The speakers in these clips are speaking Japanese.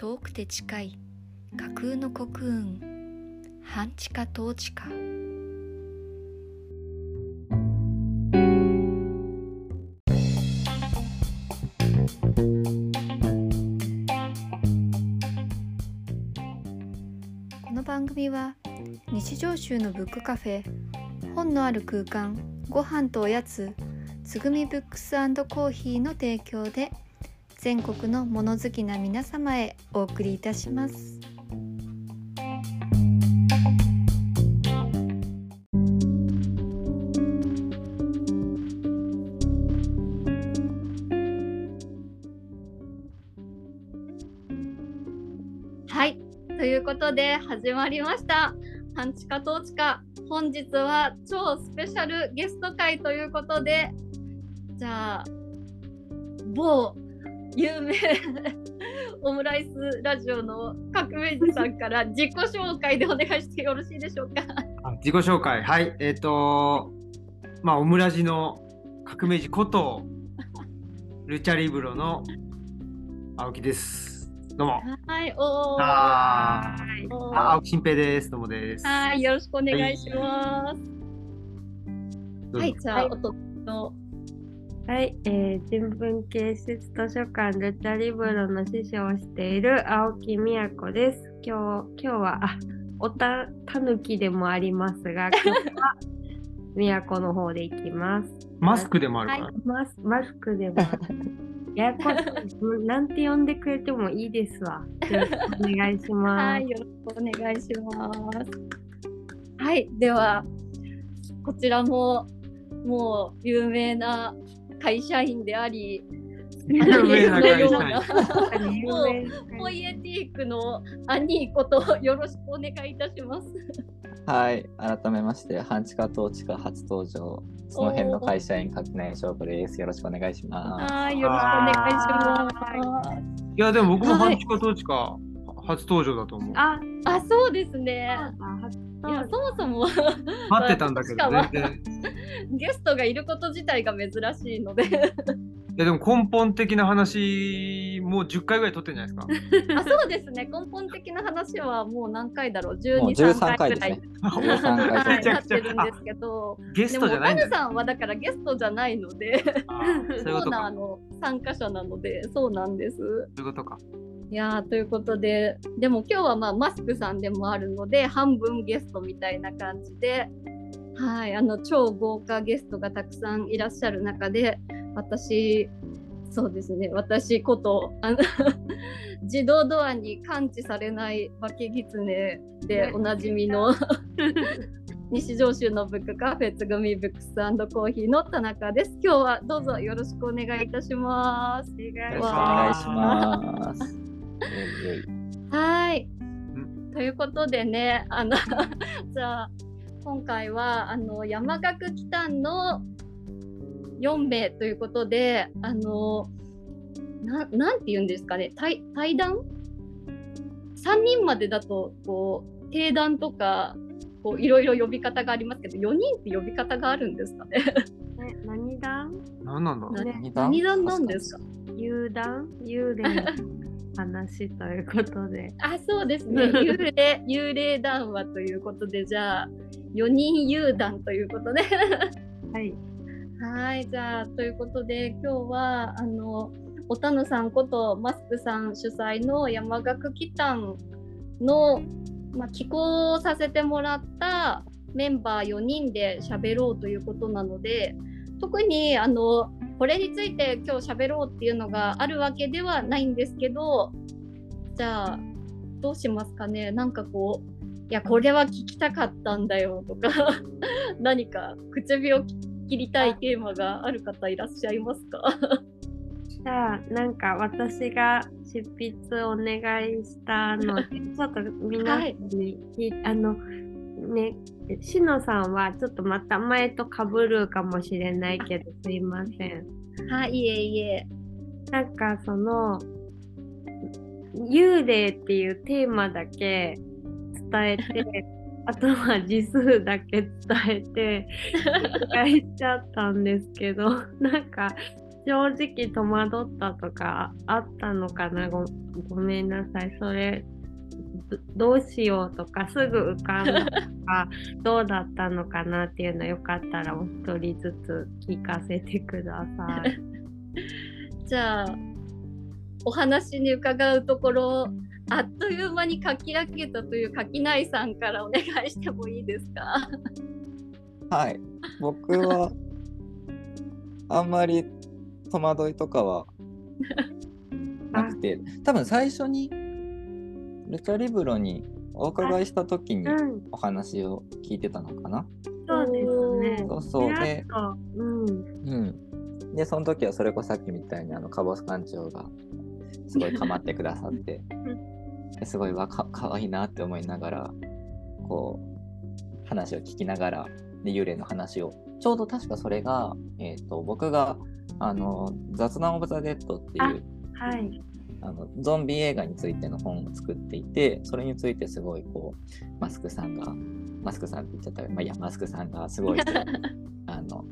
遠くて近い架空の国運半地下統治下。この番組は日常集のブックカフェ本のある空間ご飯とおやつつぐみブックスコーヒーの提供で全国の物好きな皆様へお送りいたします。はい、ということで始まりました。半地下統治下本日は超スペシャルゲスト会ということでじゃあ某有名。オムライスラジオの革命児さんから自己紹介でお願いしてよろしいでしょうか？あ自己紹介。はい。えっ、とまあオムラジの革命児ことルチャリブロの青木です。どうも。はい、おー。あーおー。あ青木新平です。どうもです。はい、よろしくお願いします。どうぞ。はい、じゃあ、はい。おとのはい、えー、人文系施設図書館ルチャリブロの師匠をしている青木美也子です。今日今日はあおたたぬきでもありますが、今日は美也子の方でいきます。マスクでもあるから、はマスマスクでもややこしいうんなんて呼んでくれてもいいですわ。よろしくお願いします。はい、よろしくお願いします。はい、では、こちらも、もう有名な会社員であり、有名な会社員のようなもう有名なポイエティークのアニーことよろしくお願いいたします。はい、改めまして、半地下統治下初登場、その辺の会社員、垣内翔子です。よろしくお願いします。はい、よろしくお願いします。いやでも僕もはい半地下統治下初登場だと思う、あ、あ、そうですね。いや、そもそも 待ってたんだけど確全然。ゲストがいること自体が珍しいので、いやでも根本的な話もう10回ぐらい撮ってんじゃないですか。あ、そうですね。根本的な話はもう何回だろう、12、もう3 13回ぐらい。ね。。13はい、回なっめちゃくちゃ。てるんですけど、ゲストじゃないんだぬさんはだからゲストじゃないので、そういうことか。コーナーの参加者なので、そうなんです。そういうことかいやーということで、でも今日はまあマスクさんでもあるので、半分ゲストみたいな感じで、はい、あの超豪華ゲストがたくさんいらっしゃる中で、私、そうですね、私こと、あの 自動ドアに感知されない化け狐でおなじみの 西上州のブックカフェつぐみブックスコーヒーの田中です。今日はどうぞよろしくお願いいたします。よろしくお願いします。はい。ということでね、あの じゃあ今回はあの山岳機関の4名ということで、あのななんて言うんですかね、対対談 ?3 人までだとこう定談とかこういろいろ呼び方がありますけど、4人って呼び方があるんですかね？え何段何なんだ何談？なんですか？幽談？幽霊？の話ということで。あ、そうですね。幽霊、幽霊談話ということで、じゃあ、4人幽談ということで。はい。はい、じゃあ、ということで、今日は、あの、おたぬさんことマスクさん主催の山岳祈祷の、まあ、寄稿をさせてもらったメンバー4人で喋ろうということなので、特にあのこれについて今日喋ろうっていうのがあるわけではないんですけど、じゃあ、どうしますかね？なんかこう、いや、これは聞きたかったんだよとか、何か口火を切りたいテーマがある方いらっしゃいますか？じゃあなんか私が執筆お願いしたので、ちょっと皆さんに聞い、あのねしのさんはちょっとまた前と被るかもしれないけどすいません。はい、いえいえ。なんかその幽霊っていうテーマだけ伝えて あとは字数だけ伝えて書いちゃったんですけどなんか正直戸惑ったとかあったのかな？ごごめんなさいそれどどうしようとかすぐ浮かんだとか どうだったのかなっていうのよかったらお一人ずつ聞かせてください。じゃあお話に伺うところあっという間に書き上げたという垣内さんからお願いしてもいいですか？はい。僕は、あんまり戸惑いとかはなくて、多分最初にルチャリブロにお伺いした時にうん、お話を聞いてたのかな？そうですね。そうそうで、とうん、うん。で、その時はそれこそさっきみたいにあのカボス館長がすごい構ってくださって、で すごいわかかわいいなって思いながら、こう、話を聞きながら、で、幽霊の話を、ちょうど確かそれが、えっ、と、僕が、あの、雑談オブザ・デッドっていう、はい。あのゾンビ映画についての本を作っていてそれについてすごいこうマスクさんがマスクさんって言っちゃったら、まあ、いやマスクさんがすごい あの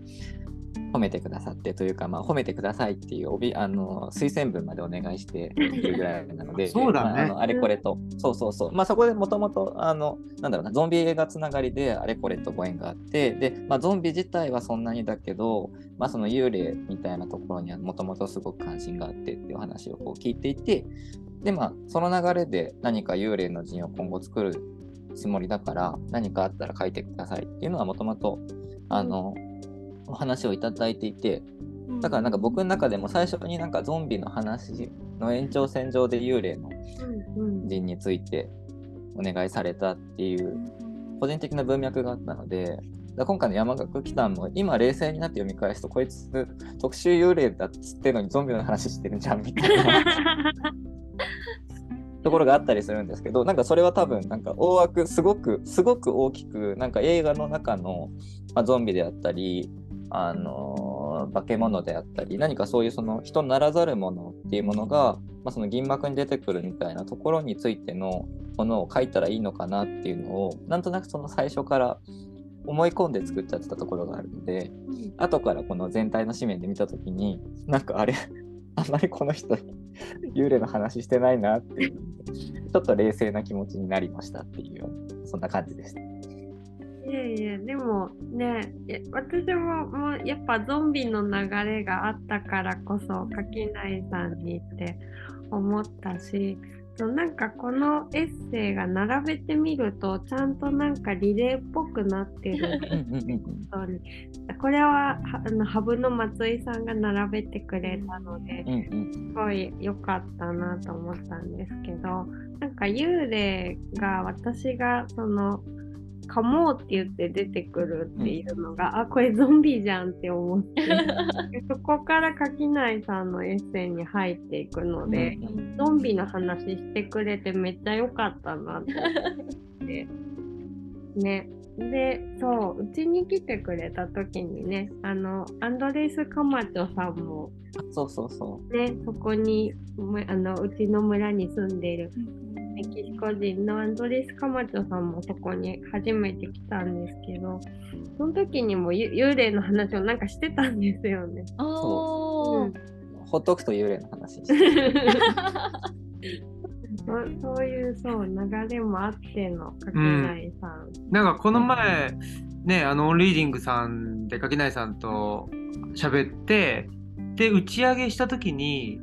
褒めてくださってというか、まあ、褒めてくださいっていうおびあの推薦文までお願いしているぐらいなので そうだね。まああのあれこれと、そうそうそう。まあそこでもともとあのなんだろうなゾンビ映画つながりであれこれとご縁があってで、まあ、ゾンビ自体はそんなにだけど、まあ、その幽霊みたいなところにはもともとすごく関心があってっていう話をこう聞いていてでまあその流れで何か幽霊の陣を今後作るつもりだから何かあったら書いてくださいっていうのはもともとあの、お話をいただいていてだからなんか僕の中でも最初になんかゾンビの話の延長線上で幽霊のうんうん。陣についてお願いされたっていう個人的な文脈があったので今回の山岳祈祷も今冷静になって読み返すとこいつ特殊幽霊だっつってのにゾンビの話してるんじゃんみたいな ところがあったりするんですけどなんかそれは多分なんか大枠すごくすごく大きくなんか映画の中の、まあ、ゾンビであったりあの化け物であったり何かそういうその人ならざるものっていうものが、まあ、その銀幕に出てくるみたいなところについてのものを書いたらいいのかなっていうのをなんとなくその最初から思い込んで作っちゃってたところがあるので後からこの全体の紙面で見た時になんかあれあんまりこの人幽霊の話してないなっていうちょっと冷静な気持ちになりましたっていうそんな感じでした。いやいやでもね私ももうやっぱゾンビの流れがあったからこそ垣内さんにって思ったしなんかこのエッセイが並べてみるとちゃんとなんかリレーっぽくなってる。これははあのハブの松井さんが並べてくれたのですごい良かったなと思ったんですけどなんか幽霊が私がそのカモって言って出てくるっていうのが、あこれゾンビじゃんって思ってそこから垣内さんのエッセイに入っていくので、うんゾンビの話してくれてめっちゃ良かったなと思って。ね。で、そう、うちに来てくれた時にね、あの、アンドレス・カマチョさんもそうそうそうね、そこに、あの、うちの村に住んでいるメキシコ人のアンドレス・カマチョさんもそこに初めて来たんですけど、その時にもゆ幽霊の話をなんかしてたんですよね。おーうんう。ほっとくと幽霊の話して そそういうそう流れもあってのかけないさん。なんかこの前、ね、あのオンリーディングさんで垣内さんと喋って、で、打ち上げしたときに、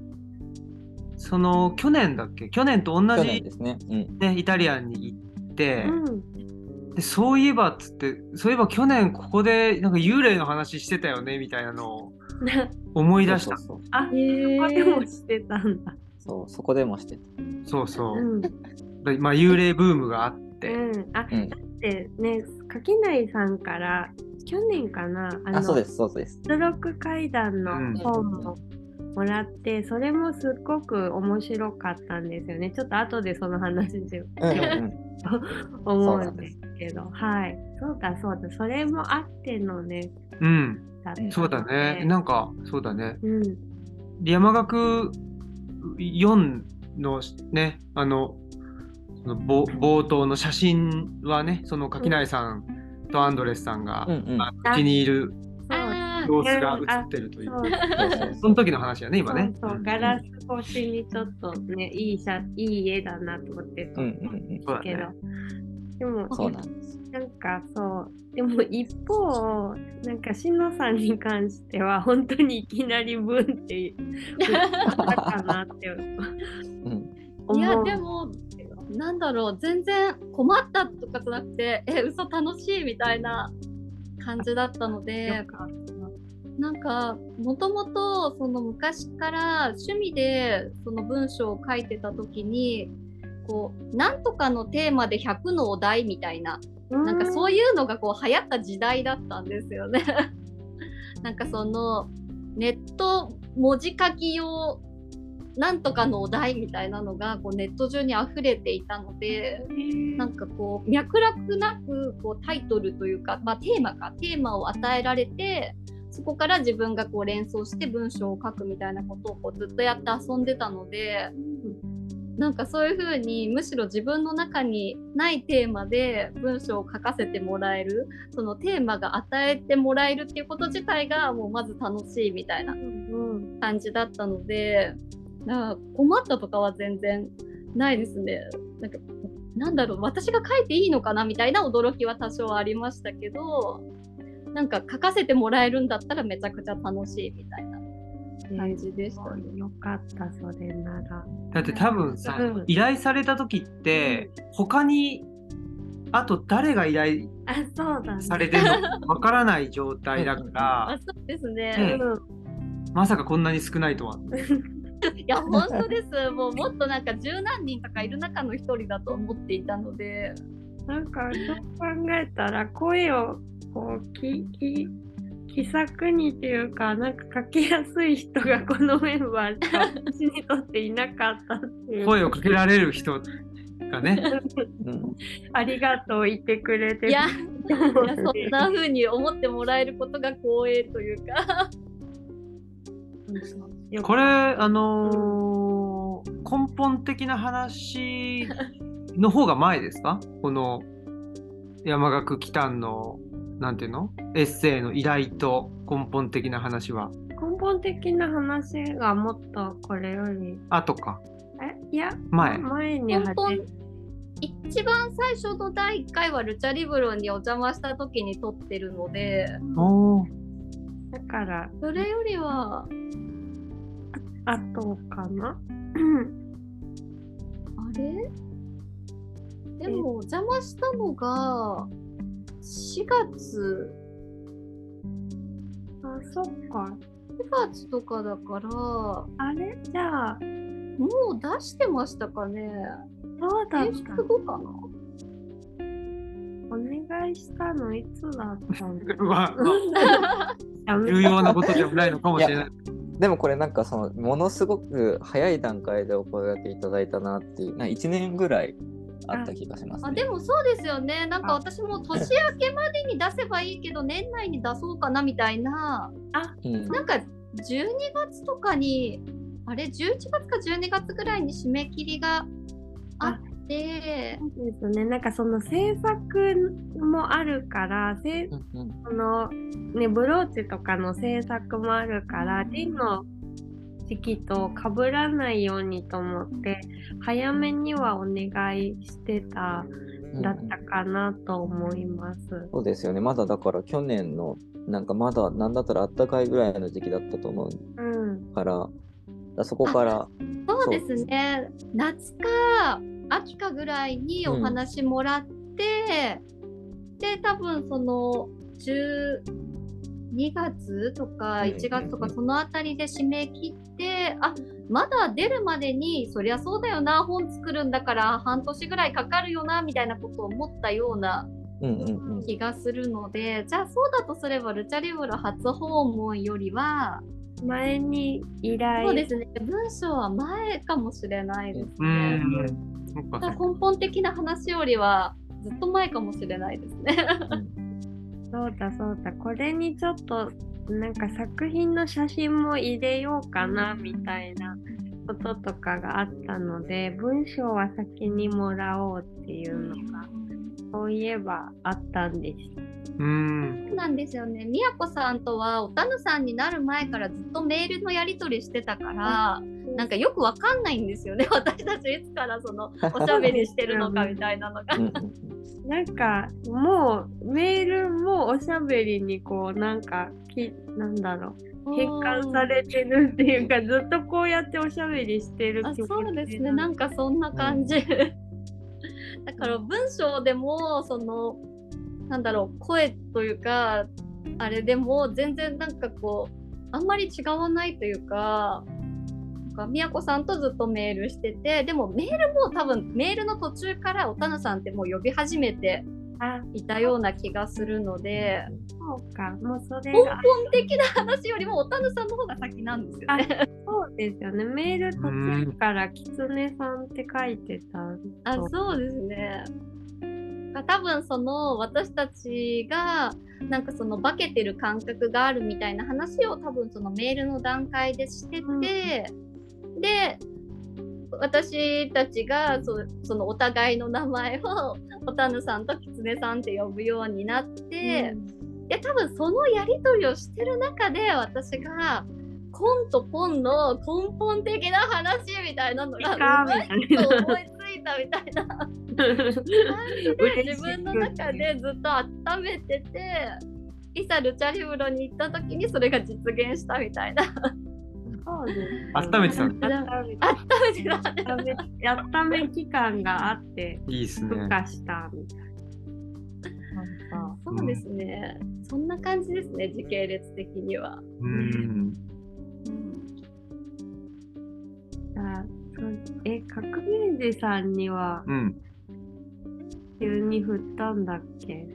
その去年だっけ？去年と同じ、ですね。うん。ね、イタリアンに行って、うんでそういえばっつって、そういえば去年ここでなんか幽霊の話してたよねみたいなのを 思い出した。そうそうそうあ、へここでもーしてたんだ。そう、そこでもしてた。そうそう。うん。でまあ幽霊ブームがあって。うん、あ、うんだってね、垣内さんから去年かな、あのあ、そうです、そうです。出力階段の本ももらって、それもすっごく面白かったんですよね。ちょっと後でその話でうんうんうん。思うんですけど、はい。そうだそうだ、それもあってのね、うん、そうだね。なんか、そうだね。うん。山岳4のね、あの、その冒冒頭の写真はね、その垣内さんとアンドレスさんが、うんうん。あうちにいる 様子が映ってるという。そう。そうそうその時の話やね、今ね。そうそうガラス越しにちょっとね、いい写いい絵だなと思ってたんですけど、うんうんでもそうなんです。なんかそうでも一方なんかしのさんに関しては本当にいきなりブンって言ったかなっていやでもなんだろう全然困ったとかじゃなくてえ嘘楽しいみたいな感じだったので。よかっなんかもともとその昔から趣味でその文章を書いてた時にこうなんとかのテーマで100のお題みたいなたなんかうそういうのがこう流行った時代だったんですよね。なんかそのネット文字書き用なんとかのお題みたいなのがこうネット中に溢れていたのでなんかこう脈絡なくこうタイトルというか、まあ、テーマか。テーマを与えられてそこから自分がこう連想して文章を書くみたいなことをこうずっとやって遊んでたのでなんかそういう風にむしろ自分の中にないテーマで文章を書かせてもらえるそのテーマが与えてもらえるっていうこと自体がもうまず楽しいみたいなうん感じだったのでなんか困ったとかは全然ないですね。なんかなんだろう私が書いていいのかなみたいな驚きは多少ありましたけどなんか書かせてもらえるんだったらめちゃくちゃ楽しいみたいな感じでしたね。よかったそれならだって多分さ、うん依頼された時って、他にあと誰が依頼あそうだねされてるの？か わからない状態だかあら、そうですねね。まさかこんなに少ないとは。いや本当です。もうもっとなんか十何人とかいる中の一人だと思っていたので。なんかそう考えたら声をこうきき気さくにっていうかなんか書きやすい人がこのメンバーしか私にとっていなかったっていう声をかけられる人がね。うん。ありがとう言ってくれていやいやそんな風に思ってもらえることが光栄というか。よこれ、あのー根本的な話の方が前ですか？この山岳祈祷の、なんていうの？エッセイの依頼と根本的な話は。根本的な話がもっとこれより。後か。え？いや前。前に根本始め一番最初の第1回はルチャリブロにお邪魔した時に撮ってるので。だからそれよりはあとかな？あれ？でもお邪魔したのが4月。あそっか。4月とかだから。もあれ？じゃあ。う出してましたかね。そうだっ提た出後かな？お願いしたのいつだったの？まあ、まあ重重要なことでもないのかもしれない。でもこれなんかそのものすごく早い段階でお声掛けいただいたなっていうな1年ぐらいあった気がします、ね。あでもそうですよね。なんかあ私も年明けまでに出せばいいけど年内に出そうかなみたいな。うん。なんか12月とかにあれ？11月か12月ぐらいに締め切りがあって。そうですね。なんかその制作もあるからせうんうん。そのねブローチとかの制作もあるからジンの時期と被らないようにと思って早めにはお願いしてたうん。だったかなと思います。そうですよね。まだだから去年のなんかまだなんだったらあったかいぐらいの時期だったと思う。うん、から、だそこから、そうですね。夏か秋かぐらいにお話もらって、で多分その12月とかうん1月とかうんそのあたりで締め切って、あまだ出るまでにそりゃそうだよな本作るんだから半年ぐらいかかるよなみたいなことを思ったようなうんうんうん。気がするのでじゃあそうだとすればルチャリブロ初訪問よりは前に依頼そうですね文章は前かもしれないですうね。根本的な話よりはずっと前かもしれないですね。そうだそうだ。これにちょっとなんか作品の写真も入れようかなみたいなこととかがあったので文章は先にもらおうっていうのが。そういえばあったんです。うん。そうなんですよね。みやこさんとはおたぬさんになる前からずっとメールのやり取りしてたから、なんかよくわかんないんですよね。私たちいつからそのおしゃべりしてるのかみたいなのがう。んうんなんかもうメールもおしゃべりにこうなんかきなんだろう変換されてるっていうかずっとこうやっておしゃべりしてるあ気持ちそうですね。なんかそんな感じ。だから文章でもそのなんだろう声というかあれでも全然なんかこうあんまり違わないというか。かみやこさんとずっとメールしててでもメールも多分メールの途中からおたぬさんってもう呼び始めてあいたような気がするので。そうかもうそれ根が本的な話よりもおたぬさんの方が先なんですよね。そうですよね。メール途中からきつねさんって書いてたあそうですね。多分その私たちがなんかその化けてる感覚があるみたいな話を多分そのメールの段階でしてて、で私たちがそそのお互いの名前を おたぬさんときつねさんって呼ぶようになって、で多分そのやり取りをしてる中で私がコンとポンの根本的な話みたいなのがうまいと思いついたみたいな。感じで自分の中でずっと温めてていざルチャリブロに行った時にそれが実現したみたいなそうです温めてたの温めて温めてた温め温め期間があっていいっすね。孵化したみたいな。なんかそうですね、そんな感じですね時系列的には。うん。あそうえ革命児さんにはうん。急に振ったんだっけ？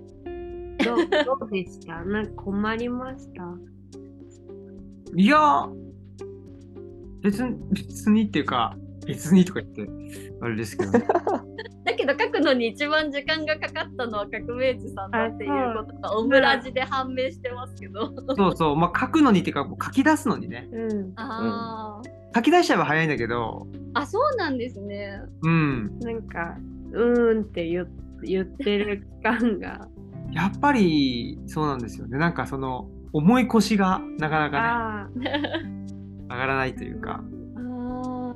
どうどうでした？なんか困りました？いや、別に、別にっていうか、別にとか言って、あれですけど、ね、だけど書くのに一番時間がかかったのは革命児さんだっていうことがオムラジで判明してますけど。そうそう、まあ、書くのにっていうか、もう書き出すのにね、うん。あ書き出しちゃえば早いんだけど、あ、あそうなんですね。うん、なんかうーんって言言ってる期間が。やっぱりそうなんですよね。なんかその、重い腰がなかなかね、あ上がらないというか、あ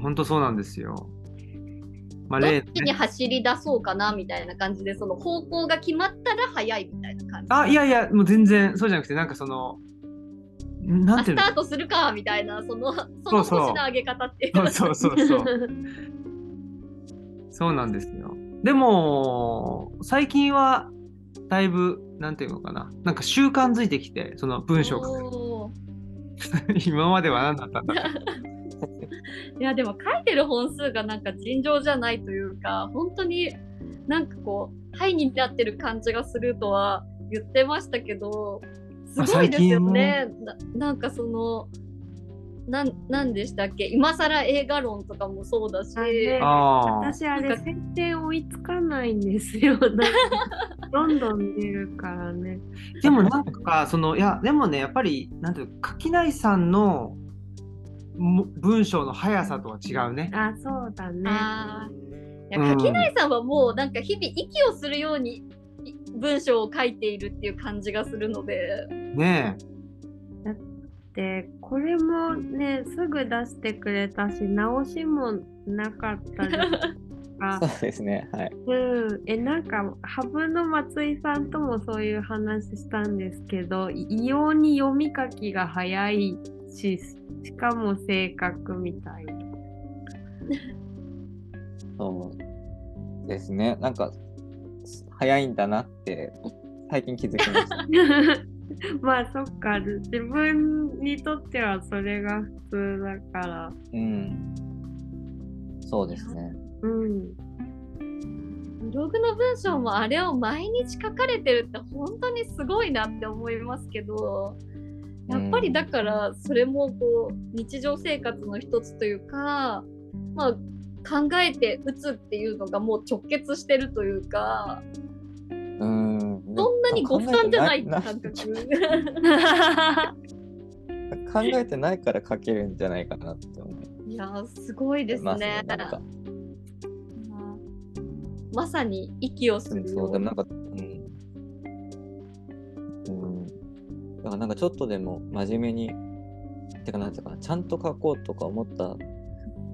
本当そうなんですよ。まあ、どっ例ちに走り出そうかなみたいな感じでその方向が決まったら早いみたいな感じ。あ、いやいや、もう全然そうじゃなくて、なんかその、なあんていうの？スタートするかみたいなそのその腰の上げ方っていうそうそうそうそう。そうなんですよ。でも、最近は、だいぶ、なんていうのかな、なんか習慣づいてきて、その文章を書く。今までは何だったんだ？いやでも書いてる本数がなんか尋常じゃないというか本当になんかこうハイになってる感じがするとは言ってましたけどすごいですよね。ななんかそのなんなんでしたっけ？今更映画論とかもそうだし、あ。私あれ設定追いつかないんですよ。どんどん出るからね。でもなんか、その、いや、でもね、やっぱり、なんていうの、垣内さんのも文章の速さとは違うね。あ、そうだね。いうんや垣内さんはもうなんか日々息をするようにい文章を書いているっていう感じがするので。ねで、これもね、すぐ出してくれたし、直しもなかったりとかそうですね。はい。うん、えなんかハブの松井さんともそういう話したんですけど異様に読み書きが早いししかも正確みたいな。そうですね。なんか、早いんだなって、最近気づきました。まあそっか自分にとってはそれが普通だから。うん。そうですね。うん。ブログの文章もあれを毎日書かれてるって本当にすごいなって思いますけどやっぱりだからそれもこう日常生活の一つというかまあ考えて打つっていうのがもう直結してるというかうん。そんなにご負担じゃないな感覚。考えてないから書けるんじゃないかなって思いいやーすごいですね。ね。なんかまさに息をすうん、るよそう、でもなんか、うん。うん。だからなんかちょっとでも真面目に、てかなんていうかな、ちゃんと書こうとか思った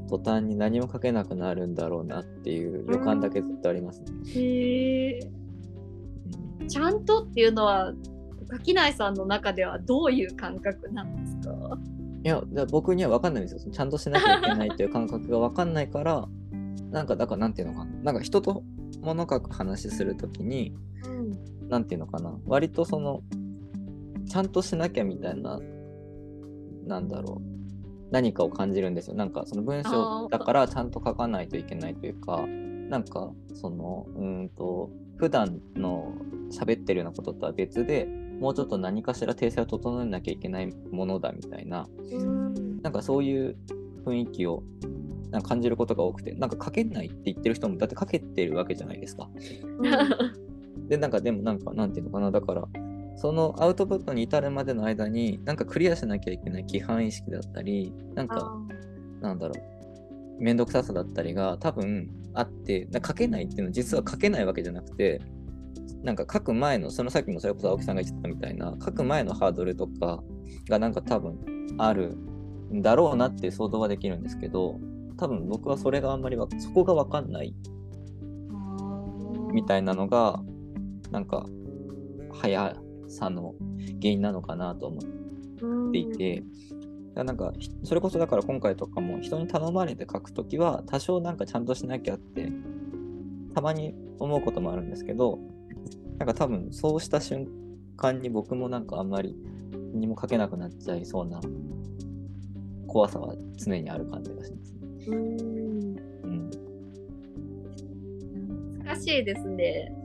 途端に何も書けなくなるんだろうなっていう予感だけずっとありますね。うんちゃんとっていうのは垣内さんの中ではどういう感覚なんですか？いや、僕には分かんないんですよ。ちゃんとしなきゃいけないっていう感覚が分かんないから、なんか、だからなんていうのかな。なんか人と物書く話するときに、うんなんていうのかな。割とその、ちゃんとしなきゃみたいな、なんだろう。何かを感じるんですよ。なんかその文章だからちゃんと書かないといけないというか、なんかその、うーんと、普段の喋ってるようなこととは別でもうちょっと何かしら訂正を整えなきゃいけないものだみたいなうん。なんかそういう雰囲気をなんか感じることが多くてなんか書けないって言ってる人もだって書けてるわけじゃないですか。でなんかでもなんかなんていうのかなだからそのアウトプットに至るまでの間になんかクリアしなきゃいけない規範意識だったりなんかなんだろう面倒くささだったりが多分あって書けないっていうのは実は書けないわけじゃなくてなんか書く前のそのさっきもそれこそ青木さんが言ってたみたいな書く前のハードルとかがなんか多分あるんだろうなって想像はできるんですけど多分僕はそれがあんまりそこが分かんないみたいなのがなんか速さの原因なのかなと思っていて、だからなんかひそれこそだから今回とかも人に頼まれて書くときは多少なんかちゃんとしなきゃってたまに思うこともあるんですけどなんか多分そうした瞬間に僕もなんかあんまり何も書けなくなっちゃいそうな怖さは常にある感じがします。うん、難しいですね。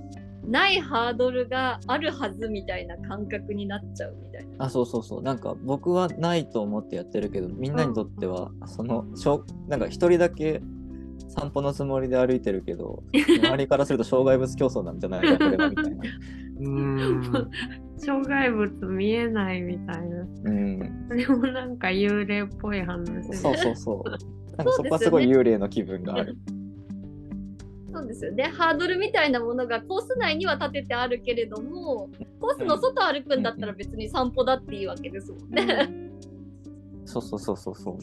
ないハードルがあるはずみたいな感覚になっちゃうみたいな。あそうそうそうなんか僕はないと思ってやってるけどみんなにとってはそのしょうなんか一人だけ散歩のつもりで歩いてるけど 周りからすると障害物競争なんじゃないかこれはみたいな。うーん障害物見えないみたいな。うん、それもなんか幽霊っぽい話で。そうそうそう。なんかそこはすごい幽霊の気分がある。そうですよね。ハードルみたいなものがコース内には立ててあるけれども、コースの外歩くんだったら別に散歩だっていいわけですもんね。そうそうそうそうそう。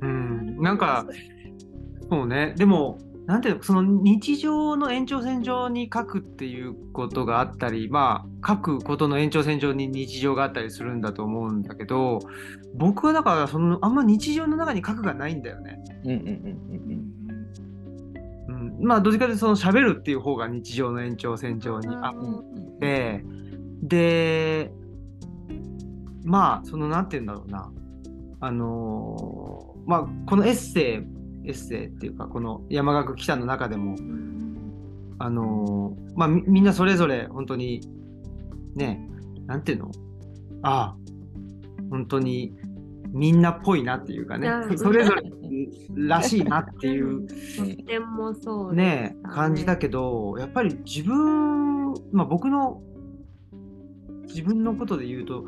うんなんかそうねでもなんていうのその日常の延長線上に書くっていうことがあったりまあ書くことの延長線上に日常があったりするんだと思うんだけど僕はだからそのあんま日常の中に書くがないんだよね。うんうんうん、まあどっちかというとその喋るっていう方が日常の延長線上にあ。ってでまあそのなんて言うんだろうなあのーまあこのエッセイエッセイっていうかこの山岳北の中でもあのーまあみみんなそれぞれ本当にねなんていうの？ああ本当にみんなっぽいなっていうかね。うん。それぞれらしいなっていう。とってもそうでねした感じだけどやっぱり自分まあ僕の自分のことで言うと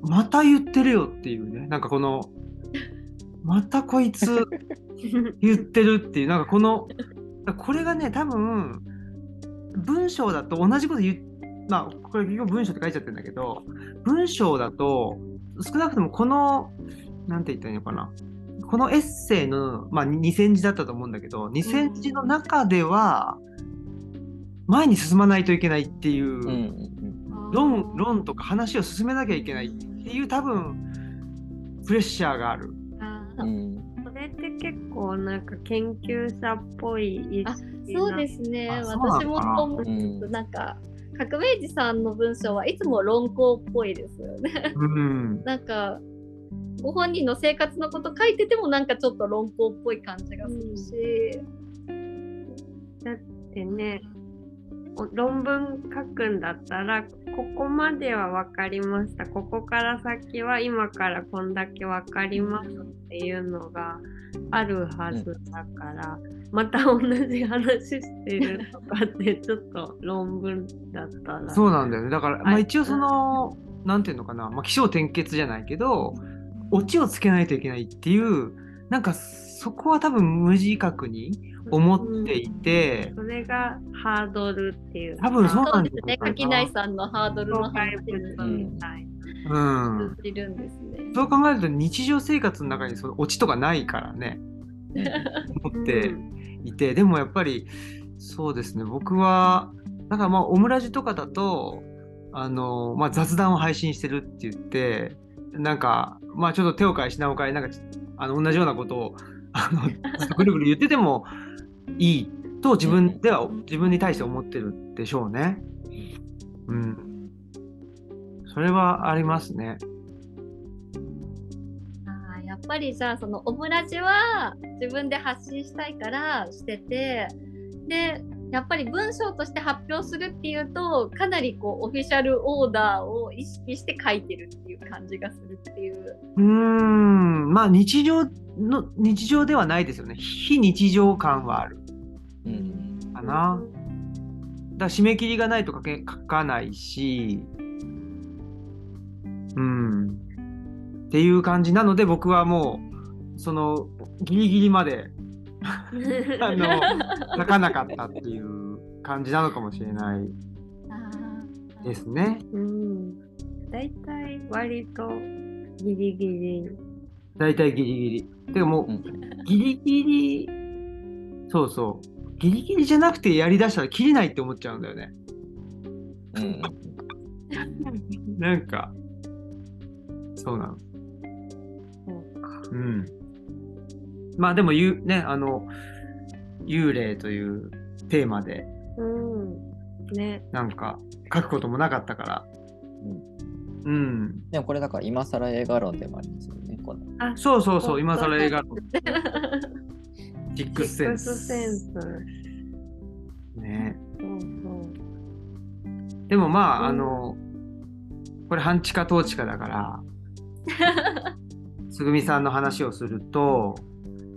また言ってるよっていうね。なんかこのまたこいつ 言ってるっていうなんかこのこれがね多分文章だと同じこと言うまあこれ結局文章って書いちゃってるんだけど文章だと少なくともこのなんて言ったらいいのかなこのエッセイの、まあ、2000字だったと思うんだけど2000字の中では前に進まないといけないっていう。論論とか話を進めなきゃいけないっていう多分プレッシャーがある。うんそれって結構なんか研究者っぽい意あ識そうですね。私も思うんう。なんか革命児さんの文章はいつも論考っぽいですよね。うん、なんかご本人の生活のこと書いててもなんかちょっと論考っぽい感じがするし、だってねお論文書くんだったらここまでは分かりました。ここから先は今からこんだけ分かりますっていうのがあるはずだから、また同じ話してるとかってちょっと論文だったら。そうなんだよね。だから、まあ、はい。一応そのなんていうのかな、まあ、起承転結じゃないけどオチをつけないといけないっていうなんかそこは多分無自覚に思っていて、それがハードルっていう。か。多分そうそなですようんですね。垣内さんのハードルの話に物みたいうん、通じるん。ですね。そう考えると日常生活の中にそのオチとかないからね。思っていて、でもやっぱりそうですね。僕はなんかまあオムラジとかだとあの、まあ、雑談を配信してるって言ってなんかまあちょっと手を変え品を変えなんかあの同じようなことをあのぐるぐる言っててもいいと自分では自分に対して思ってるでしょうね。うん。それはありますね。あーやっぱりじゃあそのオムラジは自分で発信したいからしててでやっぱり文章として発表するっていうとかなりこうオフィシャルオーダーを意識して書いてるっていう感じがするっていう。うーん、まあ日常の日常ではないですよね。非日常感はあるうんかな。だから締め切りがないと書け書かないし、うん。っていう感じなので僕はもうそのギリギリまで あの 書かなかったっていう感じなのかもしれないですね。うん。大体割とギリギリ。大体ギリギリ。てかもう、うんギリギリ、そうそう。ギリギリじゃなくてやりだしたら切れないって思っちゃうんだよね。うんなんか、そうなの。そうか。うん。まあでもゆ、ね、あの、幽霊というテーマで、うん。ね。なんか、書くこともなかったから。うん。でもこれだから今更映画論でもありますよね。このあ、そうそうそう、今更映画のシックスセンシックスセンス。ス。ね。そうそう。でもまあ、うんあの、これ半地下統治下だから、つぐみさんの話をすると、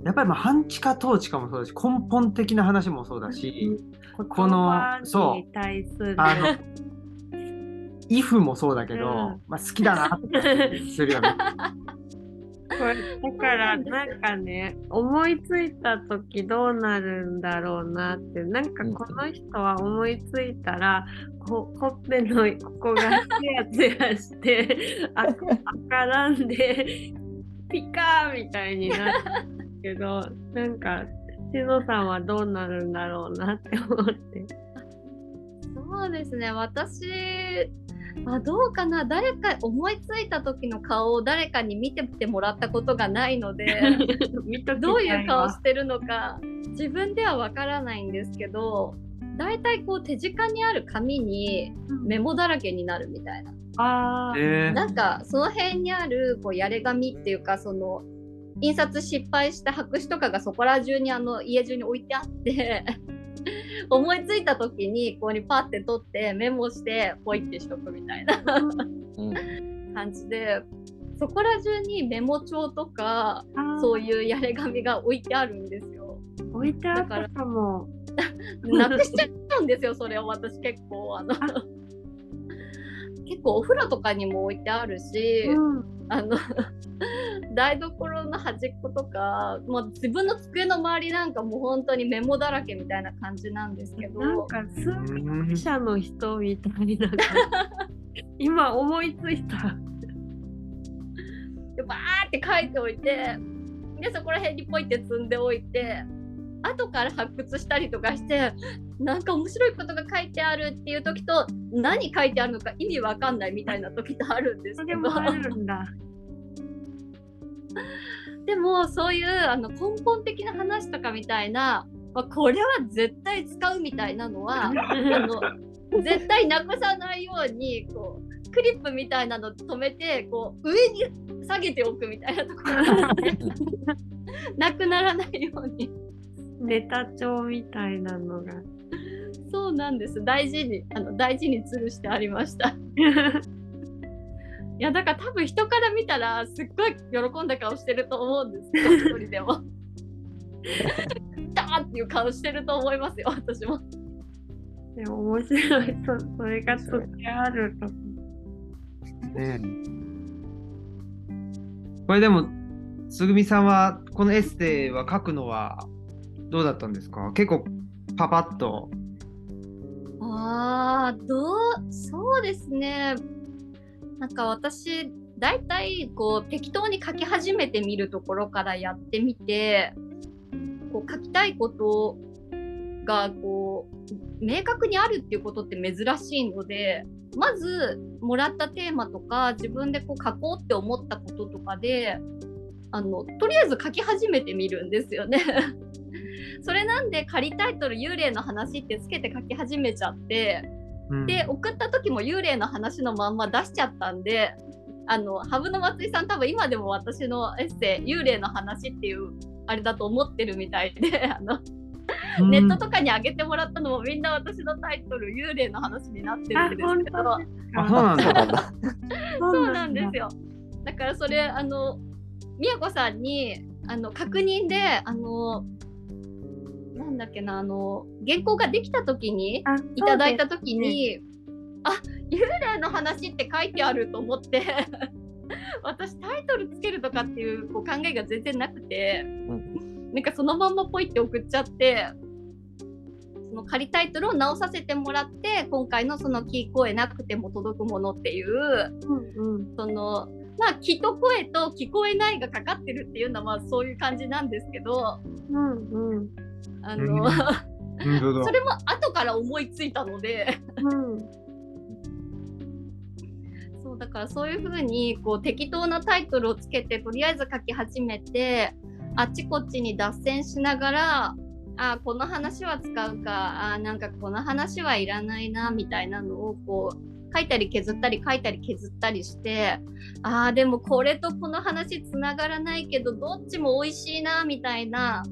やっぱりまあ半地下統治下もそうだし、根本的な話もそうだし、この言葉に対する。あの、イフもそうだけど、うんまあ好きだなってするよね。これだからなんかね思いついた時どうなるんだろうなってなんかこの人は思いついたらこほっぺのここがツヤツヤしてあ赤らんでピカーみたいになるけどなんかしのさんはどうなるんだろうなって思って。そうですね。私あどうかな。誰か思いついた時の顔を誰かに見ててもらったことがないので どういう顔わしてるのか自分ではわからないんですけど大体こう手近にある紙にメモだらけになるみたいな。あなんかその辺にあるこうやれ紙っていうかその印刷失敗した白紙とかがそこら中にあの家中に置いてあって 思いついた時にここにパッて取ってメモしてポイってしとくみたいなうん感じでそこら中にメモ帳とかそういうやれ紙が置いてあるんですよ。置いてあったかも。なくしちゃうんですよそれを私結構あの 結構お風呂とかにも置いてあるし。うんあの台所の端っことか、もう自分の机の周りなんかもう本当にメモだらけみたいな感じなんですけどなんか数ー学者の人みたいな。今思いついた。でバーって書いておいてでそこら辺にポイって積んでおいて後から発掘したりとかしてなんか面白いことが書いてあるっていう時と何書いてあるのか意味わかんないみたいな時とあるんですけどそれもあるんだ。でもそういうあの根本的な話とかみたいな、まあ、これは絶対使うみたいなのは あの絶対なくさないようにこうクリップみたいなの止めてこう上に下げておくみたいなところ なくならないように。ネタ帳みたいなのが。そうなんです。大事にあの大事に吊るしてありましたいやだから多分人から見たらすっごい喜んだ顔してると思うんですけど 一人でも。ダーっていう顔してると思いますよ私も。でも面白い。そそれがとってあると。ねこれでもつぐみさんはこのエッセイは書くのはどうだったんですか？結構パパッと。ああ、どう、そうですね。なんか私、大体こう適当に書き始めてみるところからやってみて、こう書きたいことがこう明確にあるっていうことって珍しいので、まずもらったテーマとか自分でこう書こうって思ったこととかで、あのとりあえず書き始めてみるんですよね。それなんで仮タイトル「幽霊の話」ってつけて書き始めちゃって、で送った時も幽霊の話のまんま出しちゃったんであのハブの松井さん多分今でも私のエッセイ「幽霊の話」っていうあれだと思ってるみたいで あのネットとかに上げてもらったのもみんな私のタイトル「幽霊の話」になってるんですけど。あ本当あ そうなんですよ。だ。からそれあのみやこさんにあの確認であのなんだっけなあの原稿ができた時にあいただいた時に、あ幽霊の話って書いてあると思って 私タイトルつけるとかっていうこう考えが全然なくて、なんかそのまんまポイって送っちゃってその仮タイトルを直させてもらって今回のその聞こえなくても届くものっていううんうん。そのまあ気と声と聞こえないがかかってるっていうのはまあそういう感じなんですけどうんうんあうん。の、本当だ。それも後から思いついたので。うん。そうだからそういうふうにこう適当なタイトルをつけてとりあえず書き始めてあっちこっちに脱線しながらあこの話は使うかあなんかこの話はいらないなみたいなのをこう書いたり削ったり書いたり削ったりしてあーでもこれとこの話つながらないけどどっちも美味しいなみたいな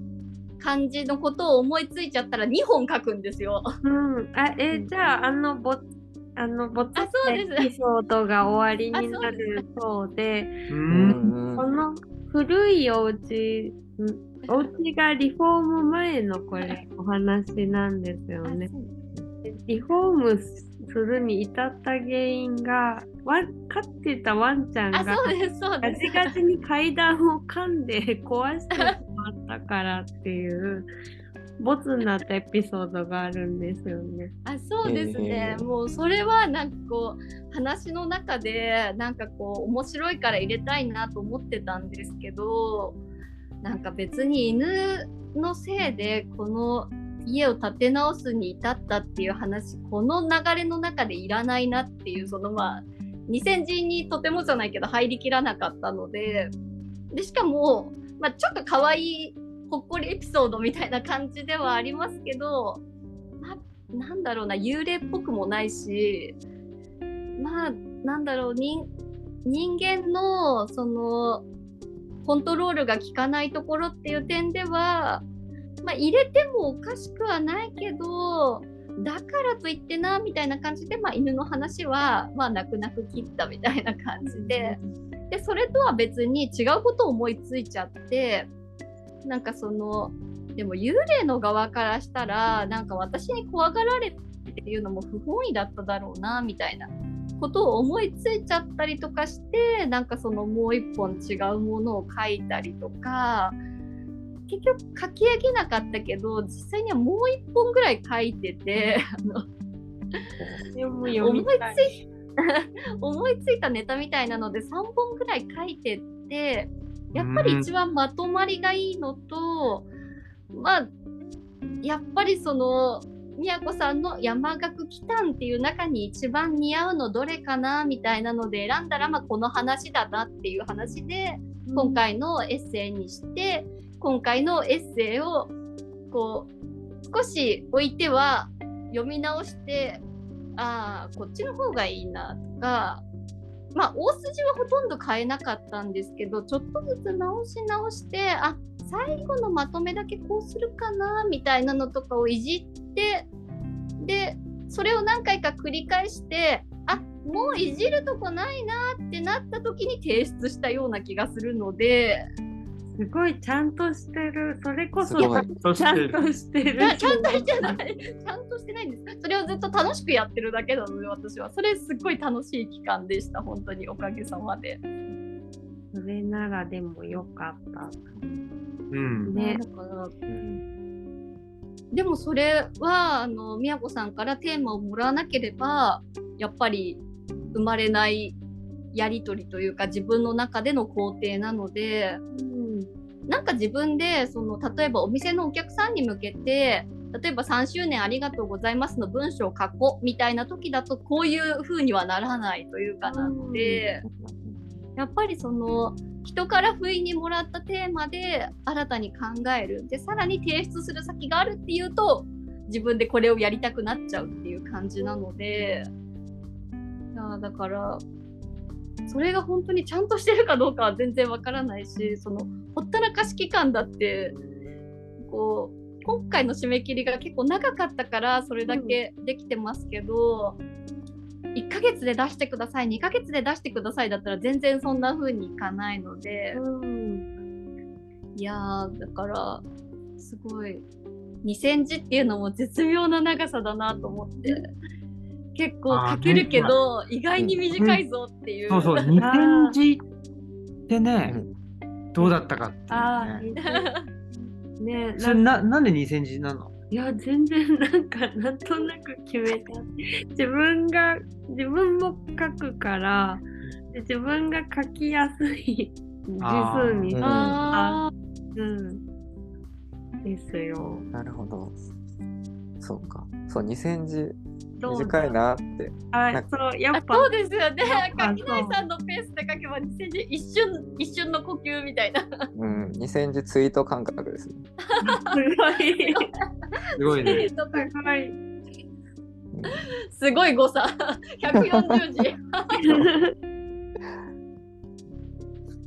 感じのことを思いついちゃったら2本書くんですよ。うん、あえじゃああのぼあのぼつあそうですエピソードが終わりにあそうですなるそうでう。うんんこの古いお家んお家がリフォーム前のこれお話なんですよね。リフォームするに至った原因がワン飼ってたワンちゃんがあそうですそうです。ガチガチに階段を噛んで壊してったからっていうボツになったエピソードがあるんですよね。あそうですね、えーもうそれはなんかこう話の中でなんかこう面白いから入れたいなと思ってたんですけどなんか別に犬のせいでこの家を建て直すに至ったっていう話この流れの中でいらないなっていうそのまあ2000字にとてもじゃないけど入りきらなかったのででしかも、まあ、ちょっと可愛いほっこりエピソードみたいな感じではありますけど、まなんだろうな幽霊っぽくもないしまあなんだろう人人間のそのコントロールが効かないところっていう点では、まあ、入れてもおかしくはないけどだからといってなみたいな感じで、まあ、犬の話は、まあ、泣く泣く切ったみたいな感じで。でそれとは別に違うことを思いついちゃってなんかそのでも幽霊の側からしたらなんか私に怖がられてっていうのも不本意だっただろうなみたいなことを思いついちゃったりとかしてなんかそのもう一本違うものを書いたりとか結局書き上げなかったけど実際にはもう一本ぐらい書いてて 思いついたネタみたいなので3本ぐらい書いてってやっぱり一番まとまりがいいのと、まあやっぱりその宮子さんの山岳祈祷っていう中に一番似合うのどれかなみたいなので選んだら、まあ、この話だなっていう話で今回のエッセイにして、今回のエッセイをこう少し置いては読み直してああこっちの方がいいなとかまあ大筋はほとんど変えなかったんですけどちょっとずつ直し直してあ最後のまとめだけこうするかなみたいなのとかをいじってでそれを何回か繰り返してあもういじるとこないなってなった時に提出したような気がするのですごいちゃんとしてる。それこそちゃんてとしてる。ちゃんとしてないちゃんとしてないんですそれをずっと楽しくやってるだけなので私はそれすっごい楽しい期間でした本当におかげさまでそれならでもよかった。うん。ねだからうんでもそれはあの宮子さんからテーマをもらわなければやっぱり生まれないやり取りというか自分の中での工程なのでうんなんか自分でその例えばお店のお客さんに向けて例えば3周年ありがとうございますの文章を書こうみたいな時だとこういう風にはならないというかなので、やっぱりその人から不意にもらったテーマで新たに考える。でさらに提出する先があるっていうと自分でこれをやりたくなっちゃうっていう感じなので。いやだからそれが本当にちゃんとしてるかどうかは全然わからないしそのほったらかし期間だってこう今回の締め切りが結構長かったからそれだけできてますけど、1ヶ月で出してください2ヶ月で出してくださいだったら全然そんな風にいかないので、うん。いやーだからすごい2000字っていうのも絶妙な長さだなと思って結構書けるけど意外に短いぞっていう。そうそう、2000字ってね、どうだったかっていうあね。ーねそれななんで2000字なの？いや全然なんか なんとなく決めた自分が自分も書くからで自分が書きやすい字数にうんあうんですよ。なるほど。そうか。そう、2000字短いなって。あそうやーっぱそうですよね垣内さんのペースで書けば2000字一瞬一瞬の呼吸みたいな。うん、2000字ツイート感覚ですね。すごい すごいね。すごい。うんすごい誤差140字。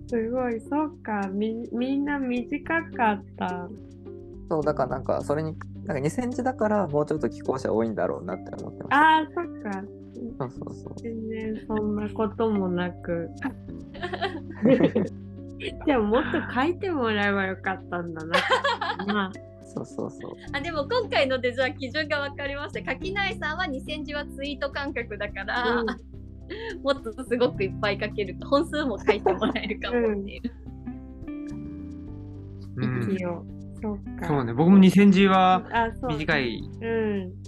すごいそうかみみんな短かった。そう、だからなんか、それに、なんか2000字だからもうちょっと寄稿者多いんだろうなって思ってました。ああそっかそうそうそう。全然そんなこともなく。じゃあもっと書いてもらえばよかったんだな。まあそうそうそう。あでも今回のでじゃあ基準が分かりました。垣内さんは2000字はツイート感覚だから、うんもっとすごくいっぱい書ける本数も書いてもらえるかもっていう。うん息を。そうか。そうね、僕も2000字は短い。うん。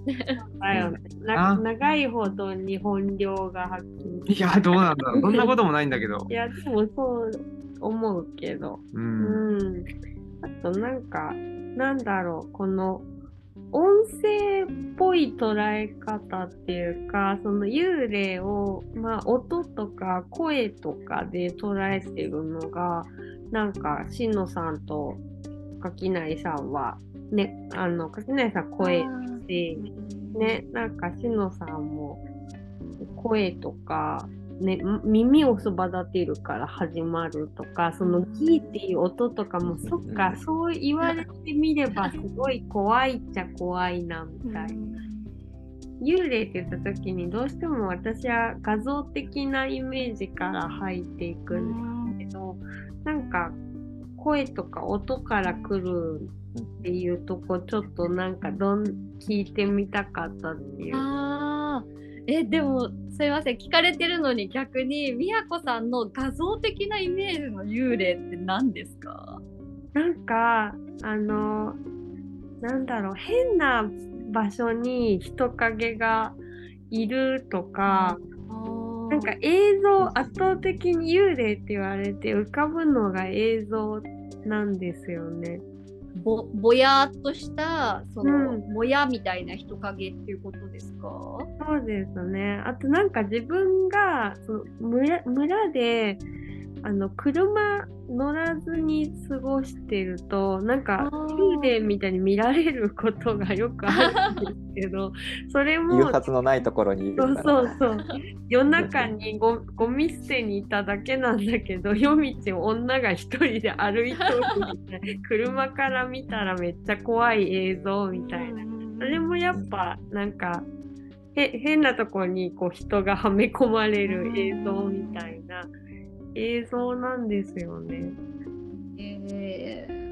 だよね。なあ長いほど日本領が発揮。いや、どうなんだろう。そんなこともないんだけど い。や、でもそう思うけど。う。うんん。あとなんか、なんだろう、この音声っぽい捉え方っていうか、その幽霊を、まあ、音とか声とかで捉えてるのが、なんか、しのさんと垣内さんは、ね、あの、垣内さん声し、ね、なんかしのさんも声とか、ね、ん耳をそば立てるから始まるとか、そのギーっていう音とかも、そっか、そう言われてみればすごい怖いっちゃ怖いな、みたいな。幽霊って言った時にどうしても私は画像的なイメージから入っていくんですけど、なんか声とか音から来るっていうとこちょっとなんかどん聞いてみたかったっていう。ああえでもすいません聞かれてるのに逆にみやこさんの画像的なイメージの幽霊って何ですか？なんかあのなんだろう変な場所に人影がいるとか、なんか映像圧倒的に幽霊って言われて浮かぶのが映像なんですよね。ぼぼやっとしたその、うんもやみたいな人影っていうことですか？そうですね。あとなんか自分がその村村であの車乗らずに過ごしてるとなんか幽霊みたいに見られることがよくあるんですけど それも言うはずのないところにいるそうから。そうそう夜中にゴゴミ捨てにいただけなんだけど 夜道を女が一人で歩いてるみたいな。車から見たらめっちゃ怖い映像みたいな。それもやっぱなんかへ変なところにこう人がはめ込まれる映像みたいな映像なんですよね。え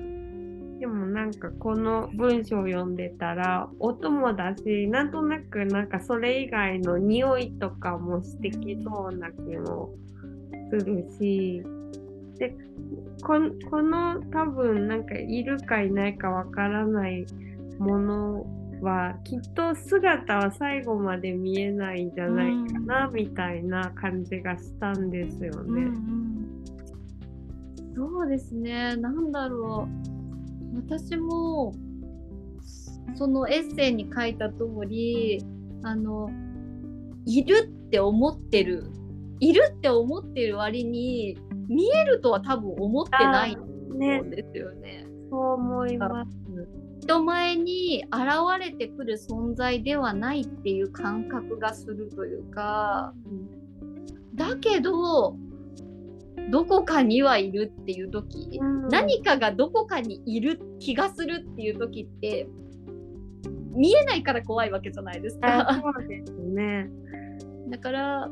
でもなんかこの文章を読んでたら音もだしなんとなくなんかそれ以外の匂いとかもしてきそうな気もするしでここの多分なんかいるかいないかわからないものはきっと姿は最後まで見えないんじゃないかな、みたいな感じがしたんですよね。うんうんそうですね、なんだろう。私も、そのエッセイに書いた通り、あの、いるって思ってる、いるって思ってる割に、見えるとは多分思ってないんね、ですよね。そう思います。人前に現れてくる存在ではないっていう感覚がするというか、だけど、どこかにはいるっていう時、うん何かがどこかにいる気がするっていう時って見えないから怖いわけじゃないですあか。そうですね。だから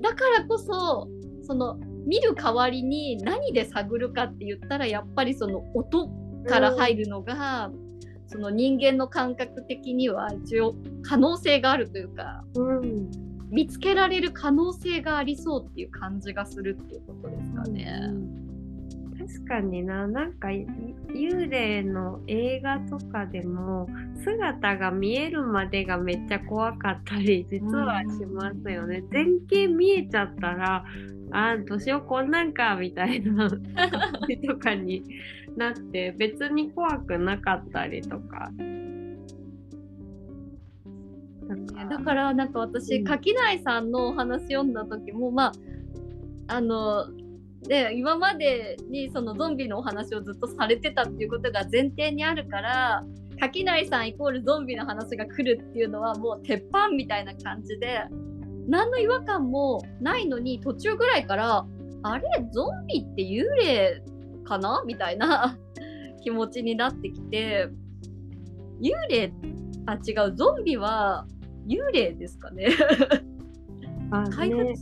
だからこそその見る代わりに何で探るかって言ったらやっぱりその音から入るのが、その人間の感覚的には一応可能性があるというかうん見つけられる可能性がありそうっていう感じがするっていうことですかね。確かにな、なんかい幽霊の映画とかでも姿が見えるまでがめっちゃ怖かったり実はしますよね。前景見えちゃったら、あー、年をこんなんかみたいな。とかになって別に怖くなかったりとか。だから。なんか私、うん。垣内さんのお話読んだ時もまああので今までにそのゾンビのお話をずっとされてたっていうことが前提にあるから垣内さんイコールゾンビの話が来るっていうのはもう鉄板みたいな感じで何の違和感もないのに途中ぐらいからあれ？ゾンビって幽霊かな？みたいな 気持ちになってきて幽霊？あ違う。ゾンビは幽霊ですかね？あ怪物、ね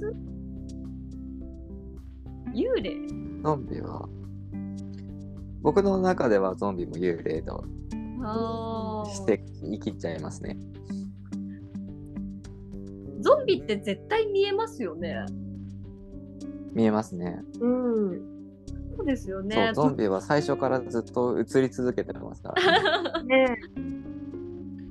幽霊？ゾンビは、僕の中ではゾンビも幽霊として生きちゃいますね。ゾンビって絶対見えますよね見えますね。うん。そうですよねゾンビは最初からずっと映り続けてますから、ね。ね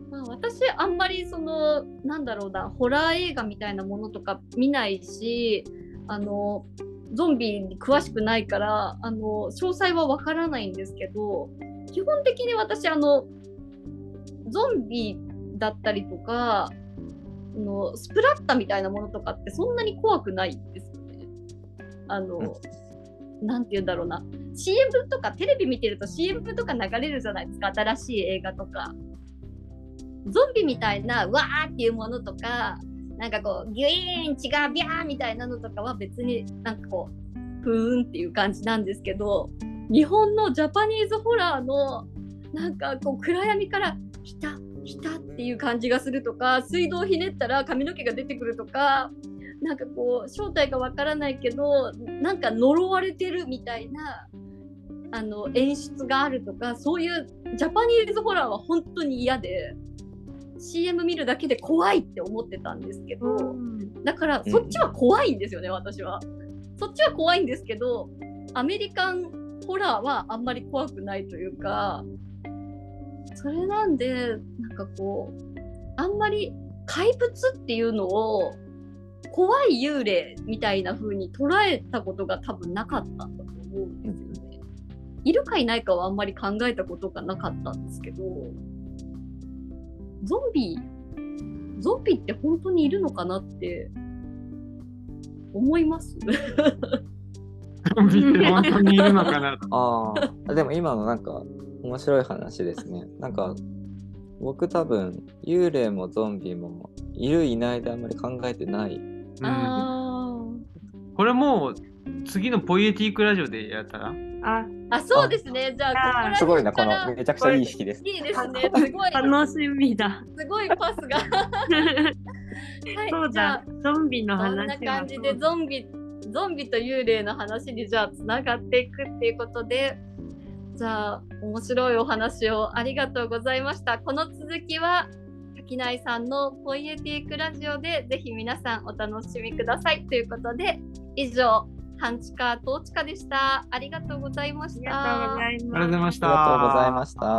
まあ、私あんまりそのなんだろうなホラー映画みたいなものとか見ないしあのゾンビに詳しくないからあの詳細はわからないんですけど基本的に私あのゾンビだったりとかあのスプラッタみたいなものとかってそんなに怖くないんですよね。あの、なんて言うんだろうな CM とかテレビ見てると CM とか流れるじゃないですか新しい映画とか。ゾンビみたいなわーっていうものとかなんかこうギュイーン血がビャーみたいなのとかは別になんかこうふーんっていう感じなんですけど日本のジャパニーズホラーのなんかこう暗闇からひたひたっていう感じがするとか水道ひねったら髪の毛が出てくるとかなんかこう正体がわからないけどなんか呪われてるみたいなあの演出があるとかそういうジャパニーズホラーは本当に嫌で CM 見るだけで怖いって思ってたんですけど、うんだからそっちは怖いんですよね、私は。そっちは怖いんですけどアメリカンホラーはあんまり怖くないというかそれなんでなんかこうあんまり怪物っていうのを怖い幽霊みたいな風に捉えたことが多分なかったんだと思うんですよね。いるかいないかはあんまり考えたことがなかったんですけどゾンビゾンビって本当にいるのかなって思います。ゾンビって本当にいるのかな ああ、でも今のなんか面白い話ですね。なんか僕多分幽霊もゾンビもいるいないであんまり考えてない。うん。あこれもう次のポイエティックラジオでやったら？あ、ーあそうですね。じゃあここらすごいな、このめちゃくちゃいい式です。いいですね。すごい。楽しみだ。すごいパスが。はいそうじゃあだ、ゾンビのこんな感じでゾンビゾンビと幽霊の話にじゃあつながっていくっていうことでじゃあ面白いお話をありがとうございました。この続きは垣内さんのポイエティックラジオでぜひ皆さんお楽しみください。ということで以上半地下、遠地下でした。ありがとうございました。ありがとうございました。ありがとうございました。